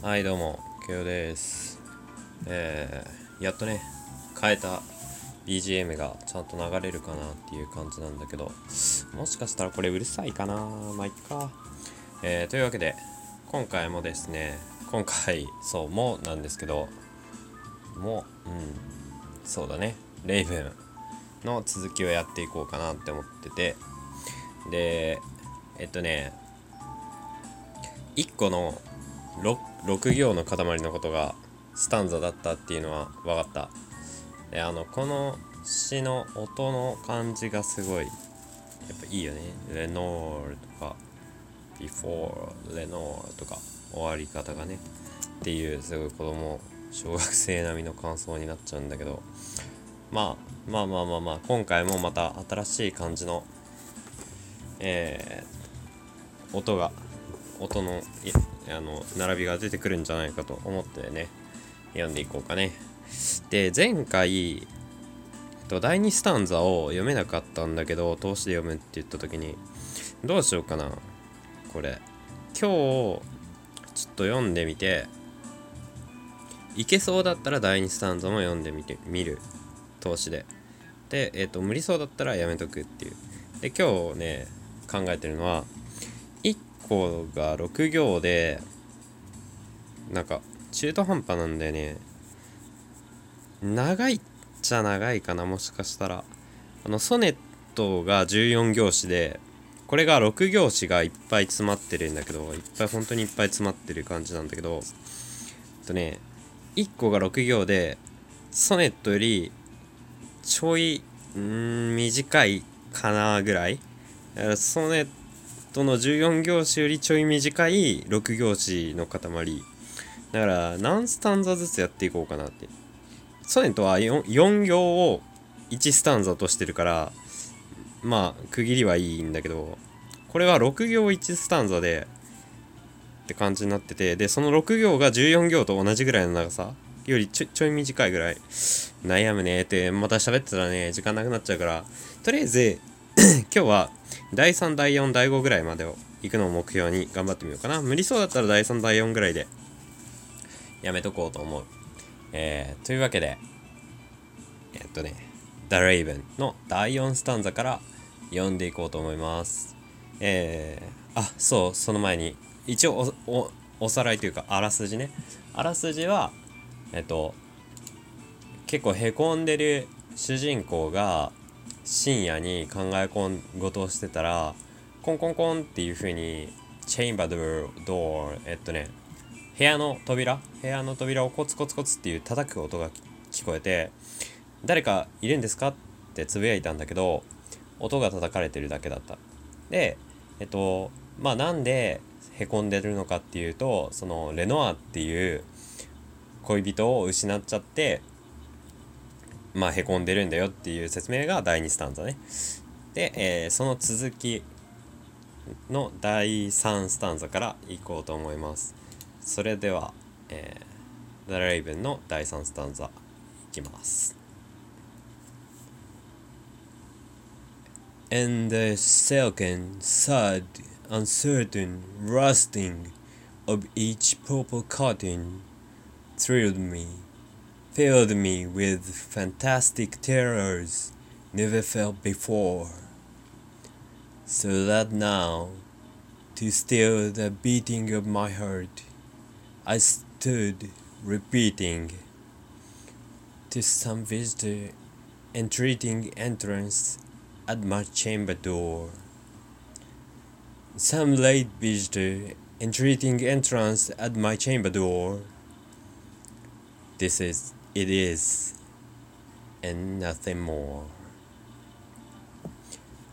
はいどうも、ケオです。えー、やっとね、変えた BGM がちゃんと流れるかなっていう感じなんだけど、もしかしたらこれうるさいかなまあ、いっか。えー、というわけで、今回もですね、今回、そう、もなんですけど、も、うん、そうだね、レイブンの続きをやっていこうかなって思ってて、で、えっとね、1個の 6, 6行の塊のことがスタンザだったっていうのは分かった。であのこの詩の音の感じがすごいやっぱいいよね。レノールとか before レノールとか終わり方がね。っていうすごい子供小学生並みの感想になっちゃうんだけど。まあまあまあまあまあ今回もまた新しい感じのえー、音が音のあの並びが出てくるんじゃないかと思ってね読んでいこうかね。で前回えっと第2スタンザを読めなかったんだけど通しで読むって言った時にどうしようかなこれ。今日ちょっと読んでみていけそうだったら第2スタンザも読んでみてみる。通しで。でえっと無理そうだったらやめとくっていう。で今日ね考えてるのは1個が6行でなんか中途半端なんだよね。長いっちゃ長いかなもしかしたら。あのソネットが14行詞でこれが6行詞がいっぱい詰まってるんだけどいっぱい本当にいっぱい詰まってる感じなんだけどえっとね1個が6行でソネットよりちょいん短いかなぐらい。ソネットの14行詞よりちょい短い6行詞の塊。だから何スタンザずつやっていこうかなって。ソネットは 4, 4行を1スタンザとしてるからまあ区切りはいいんだけどこれは6行1スタンザでって感じになっててでその6行が14行と同じぐらいの長さよりちょちょい短いぐらい。悩むねってまた喋ってたらね時間なくなっちゃうから。とりあえず 今日は第3第4第5ぐらいまでを行くのを目標に頑張ってみようかな。無理そうだったら第3第4ぐらいでやめとこうと思う。えー、というわけでえっとね The Raven の第4スタンザから読んでいこうと思います。えー、あそうその前に一応おおおさらいというかあらすじね。あらすじはえっと結構へこんでる主人公が深夜に考え込事をしてたらコンコンコンっていう風にチェインバードドアえっとね部屋の扉部屋の扉をコツコツコツっていう叩く音が聞こえて誰かいるんですかってつぶやいたんだけど音が叩かれてるだけだった。でえっとまあなんでへこんでるのかっていうとそのレノアっていう恋人を失っちゃってまあへこんでるんだよっていう説明が第2スタンザね。で、えーその続きの第3スタンザからいこうと思います。それでは、えー、ザ・レイブンの第3スタンザいきます。And the second, sad, uncertain rusting of each purple cotton thrilled me, filled me with fantastic terrors never felt before. So that now, to still the beating of my heart, I stood repeating to some visitor entreating entrance at my chamber door. Some late visitor entreating entrance at my chamber door. This is it is and nothing more.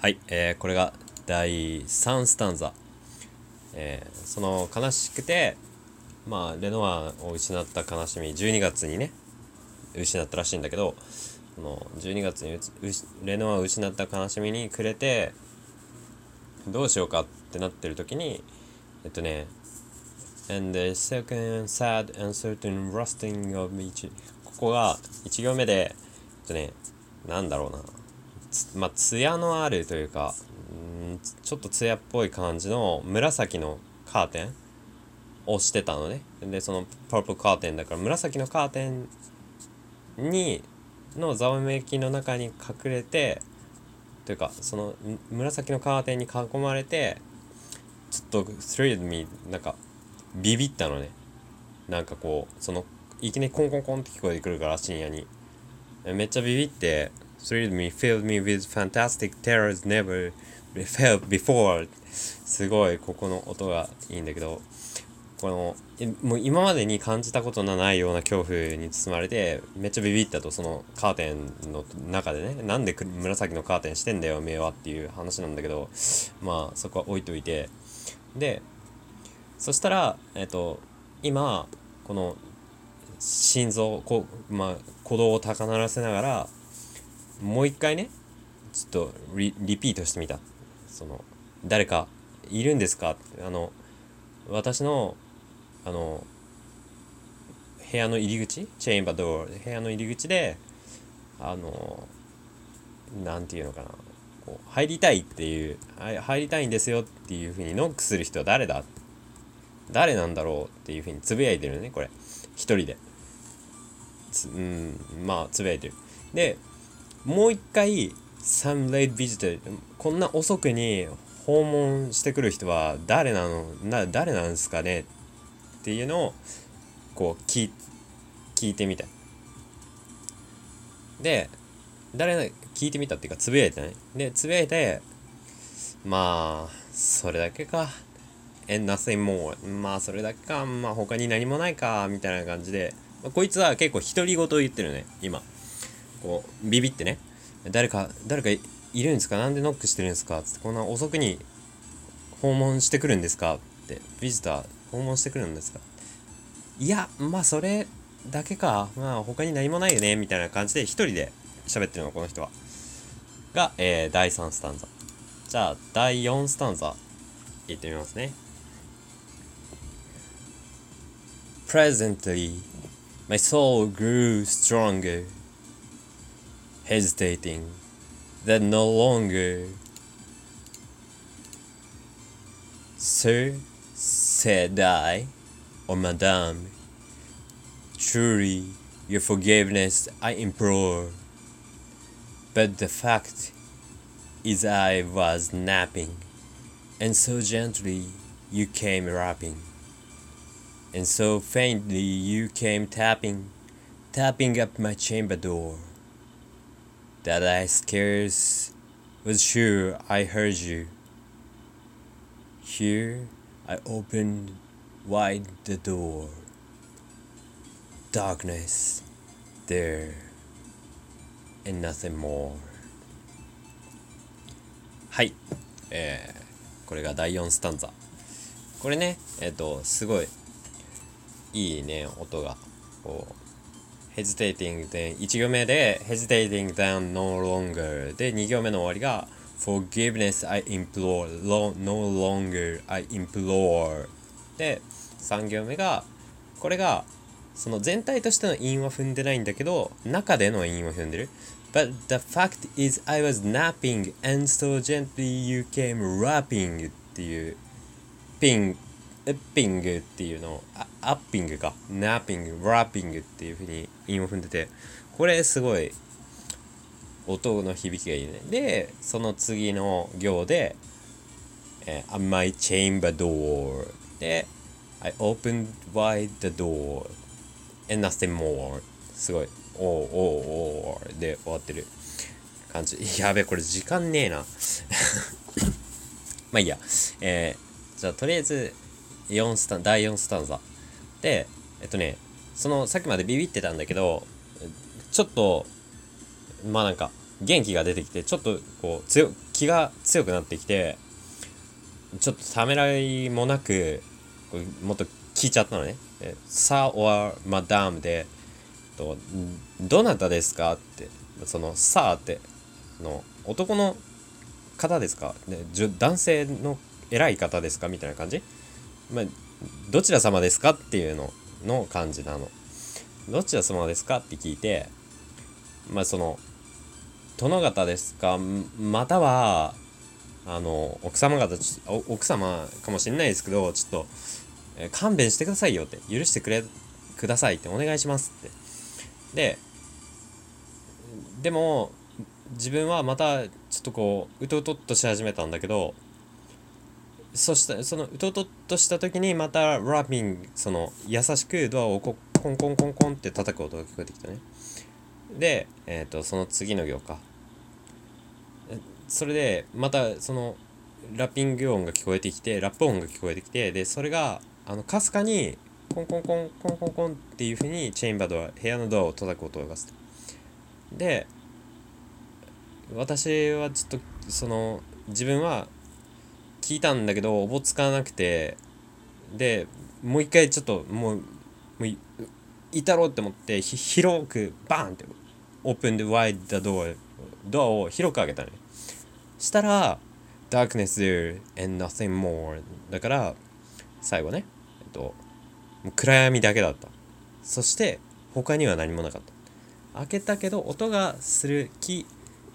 はい、えーこれが第3スタンザ、えーその悲しくてまあレノアを失った悲しみ12月にね失ったらしいんだけどその12月にううレノアを失った悲しみに暮れてどうしようかってなってる時にえっとね And the second sad and certain rusting of each ここが1行目でえっとねなんだろうな。まあ艶のあるというかんちょっと艶っぽい感じの紫のカーテンをしてたのね。でそのパープルカーテンだから紫のカーテンにのざわめきの中に隠れてというかその紫のカーテンに囲まれてちょっと thrilled me なんかビビったのね。なんかこうそのいきなりコンコンコンって聞こえてくるから深夜に。めっちゃビビって thrilled me filled me with fantastic terrors never felt before. すごいここの音がいいんだけどこのもう今までに感じたことのないような恐怖に包まれてめっちゃビビったとそのカーテンの中でね。なんで紫のカーテンしてんだよ目はっていう話なんだけどまあそこは置いといて。でそしたらえっと今この心臓こまあ鼓動を高鳴らせながらもう一回ねちょっとリピートしてみた。その誰かいるんですか？あの私のあの部屋の入り口？チェインバードー部屋の入り口であのなんていうのかな。こう入りたいっていう入りたいんですよっていうふうにノックする人は誰だ？誰なんだろうっていうふうにつぶやいてるねこれ。一人で。うんまあつぶやいてる。でもう一回 Some late visitor こんな遅くに訪問してくる人は誰なのな誰なんですかね？っていうのをこう聞聞いてみたで誰聞いてみたっていうかつぶやいてねでつぶやいてまあそれだけか。And nothing more まあそれだけか。まあ他に何もないか。みたいな感じで、まあ、こいつは結構独り言言ってるね。今。こうビビってね。誰か誰かいるんですか？なんでノックしてるんですか？つってこんな遅くに訪問してくるんですか？ってビジター訪問してくるんですか？いやまあそれだけか。まあ他に何もないよね。みたいな感じで一人で喋ってるのこの人は。が、えー、第3スタンザ。じゃあ第4スタンザ言ってみますね。Presently my soul grew stronger hesitating that no longer Sir said I, or Madame, truly your forgiveness I implore. But the fact is, I was napping, and so gently you came rapping, and so faintly you came tapping, tapping up my chamber door, that I scarce was sure I heard you. Here I opened wide the door. Darkness there and nothing more. はい。えー、これが第4スタンザ。これね、えっ、ー、と、すごい いいね、音が。こう、hesitating で、1行目で hesitating then no longer で、2行目の終わりが Forgiveness I implore no longer I implore で3行目がこれがその全体としての韻は踏んでないんだけど中での韻を踏んでる But the fact is I was napping and so gently you came rapping っていうピンピングっていうのをアッピングかナッピングラッピングっていうふうに韻を踏んでてこれすごい音の響きがいいね。で、その次の行で、えー、my chamber door で、I opened wide the door and nothing more すごい、おーおーおーで終わってる感じ。やべ、これ時間ねえな。まあいいや。えー、じゃあとりあえず、4スタン、第4スタンザ。で、えっとね、その、さっきまでビビってたんだけど、ちょっと、まあなんか元気が出てきてちょっとこう強気が強くなってきてちょっとためらいもなくもっと聞いちゃったのね「さ」or「マダムで」と「どなたですか?」ってその「さ」っての男の方ですか、ね、男性の偉い方ですか？みたいな感じ、まあ、どちら様ですか？っていうのの感じなの。どちら様ですか？って聞いてまあその殿方ですか？またはあの奥様方奥様かもしれないですけどちょっとえ勘弁してくださいよって許してくれくださいってお願いしますって。ででも自分はまたちょっとこううとうとっとし始めたんだけどそしたそのうとうとっとした時にまたラッピングその優しくドアをこコンコンコンコンって叩く音が聞こえてきたね。で、えー、とその次の行かそれでまたそのラッピング音が聞こえてきてラップ音が聞こえてきてでそれがあのかすかにコンコンコンコンコンコンっていう風にチェインバードは部屋のドアを叩く音がするで私はちょっとその自分は聞いたんだけどおぼつかなくてでもう一回ちょっともうもういいたろうって思ってひ広くバーンってオープンでワイドドアドアを広く開けたのねしたら Darkness there and nothing more だから最後ねえっと暗闇だけだった。そして他には何もなかった。開けたけど音がする木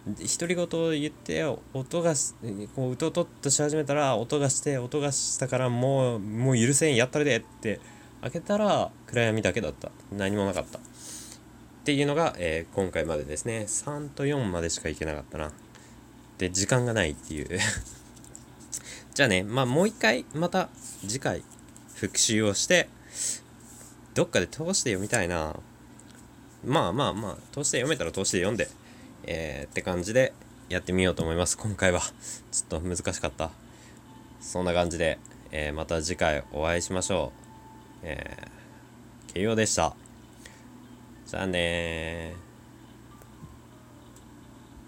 独り言を言って音がこううとうとっとし始めたら音がして音がしたからもうもう許せんやったるでって開けたら暗闇だけだった。何もなかった。っていうのが、えー今回までですね。3と4までしか行けなかったな。で時間がないっていう。じゃあねまあもう一回また次回復習をしてどっかで通して読みたいな。まあまあまあ通して読めたら通して読んで。えーって感じでやってみようと思います。今回はちょっと難しかった。そんな感じで、えーまた次回お会いしましょう。えー、慶応でした。じゃあねー。